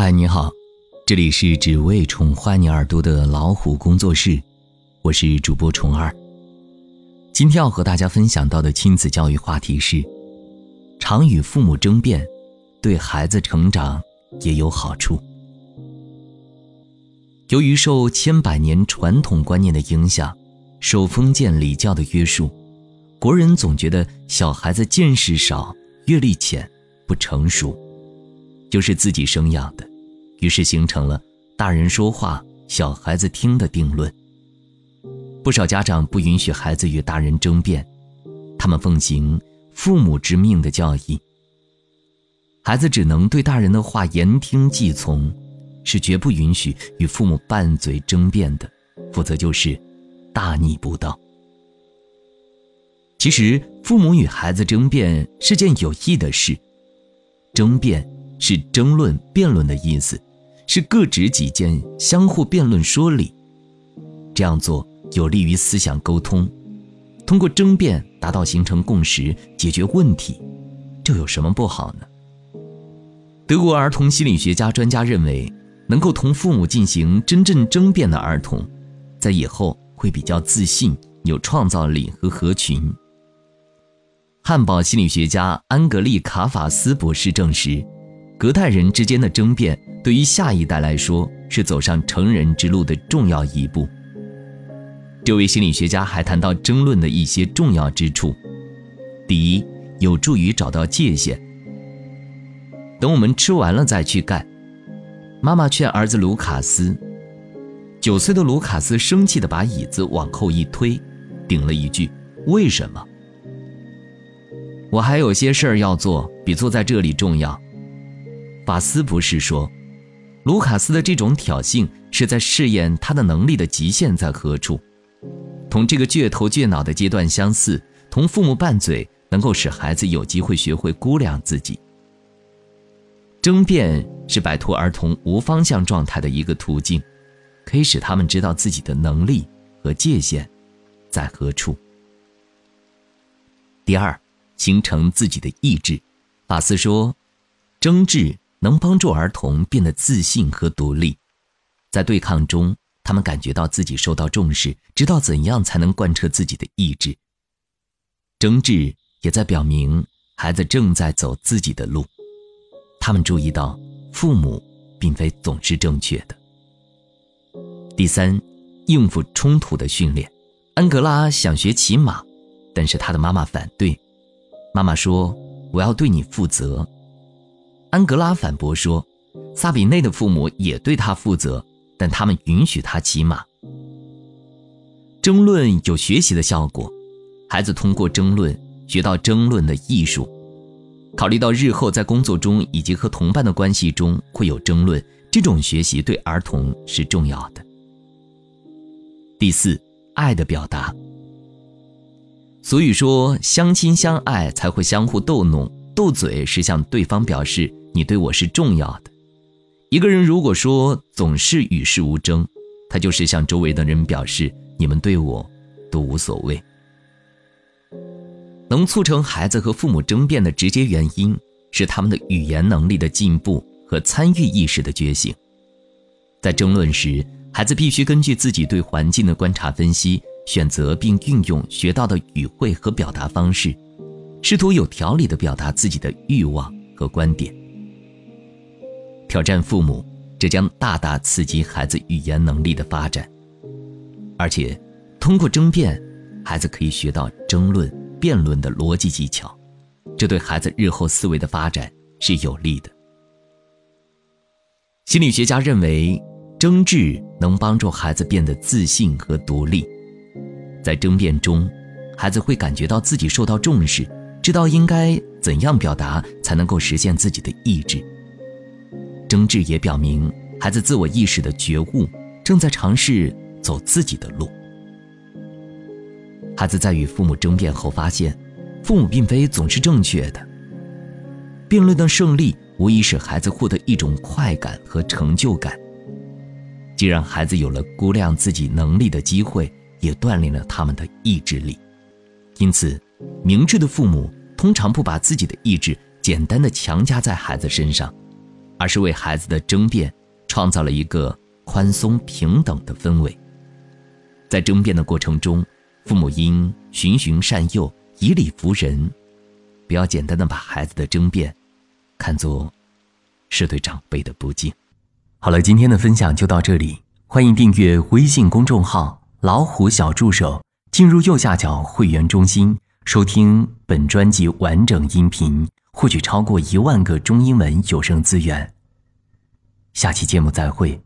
嗨，你好，这里是只为宠坏你耳朵的老虎工作室，我是主播虫儿。今天要和大家分享到的亲子教育话题是：常与父母争辩，对孩子成长也有好处。由于受千百年传统观念的影响，受封建礼教的约束，国人总觉得小孩子见识少、阅历浅、不成熟，就是自己生养的。于是形成了大人说话，小孩子听的定论。不少家长不允许孩子与大人争辩，他们奉行父母之命的教义。孩子只能对大人的话言听计从，是绝不允许与父母拌嘴争辩的，否则就是大逆不道。其实，父母与孩子争辩是件有益的事，争辩是争论、辩论的意思。是各执己见，相互辩论说理，这样做有利于思想沟通。通过争辩达到形成共识、解决问题，这有什么不好呢？德国儿童心理学家专家认为，能够同父母进行真正争辩的儿童，在以后会比较自信、有创造力和合群。汉堡心理学家安格丽卡法斯博士证实。隔代人之间的争辩，对于下一代来说是走上成人之路的重要一步。这位心理学家还谈到争论的一些重要之处：第一，有助于找到界限。等我们吃完了再去干。妈妈劝儿子卢卡斯，九岁的卢卡斯生气地把椅子往后一推，顶了一句：“为什么？我还有些事儿要做，比坐在这里重要。”法斯博士说：“卢卡斯的这种挑衅是在试验他的能力的极限在何处，同这个倔头倔脑的阶段相似。同父母拌嘴能够使孩子有机会学会估量自己。争辩是摆脱儿童无方向状态的一个途径，可以使他们知道自己的能力和界限在何处。第二，形成自己的意志。法斯说，争执。”能帮助儿童变得自信和独立，在对抗中，他们感觉到自己受到重视，知道怎样才能贯彻自己的意志。争执也在表明孩子正在走自己的路，他们注意到父母并非总是正确的。第三，应付冲突的训练。安格拉想学骑马，但是他的妈妈反对。妈妈说：“我要对你负责。”安格拉反驳说：“萨比内的父母也对他负责，但他们允许他骑马。”争论有学习的效果，孩子通过争论学到争论的艺术。考虑到日后在工作中以及和同伴的关系中会有争论，这种学习对儿童是重要的。第四，爱的表达。所以说，相亲相爱才会相互逗弄。斗嘴是向对方表示你对我是重要的。一个人如果说总是与世无争，他就是向周围的人表示你们对我都无所谓。能促成孩子和父母争辩的直接原因是他们的语言能力的进步和参与意识的觉醒。在争论时，孩子必须根据自己对环境的观察分析，选择并运用学到的语汇和表达方式。试图有条理的表达自己的欲望和观点，挑战父母，这将大大刺激孩子语言能力的发展。而且，通过争辩，孩子可以学到争论、辩论的逻辑技巧，这对孩子日后思维的发展是有利的。心理学家认为，争执能帮助孩子变得自信和独立。在争辩中，孩子会感觉到自己受到重视。知道应该怎样表达才能够实现自己的意志。争执也表明孩子自我意识的觉悟，正在尝试走自己的路。孩子在与父母争辩后发现，父母并非总是正确的。辩论的胜利无疑使孩子获得一种快感和成就感，既让孩子有了估量自己能力的机会，也锻炼了他们的意志力。因此，明智的父母。通常不把自己的意志简单的强加在孩子身上，而是为孩子的争辩创造了一个宽松平等的氛围。在争辩的过程中，父母应循循善诱，以理服人，不要简单的把孩子的争辩看作是对长辈的不敬。好了，今天的分享就到这里，欢迎订阅微信公众号“老虎小助手”，进入右下角会员中心。收听本专辑完整音频，获取超过一万个中英文有声资源。下期节目再会。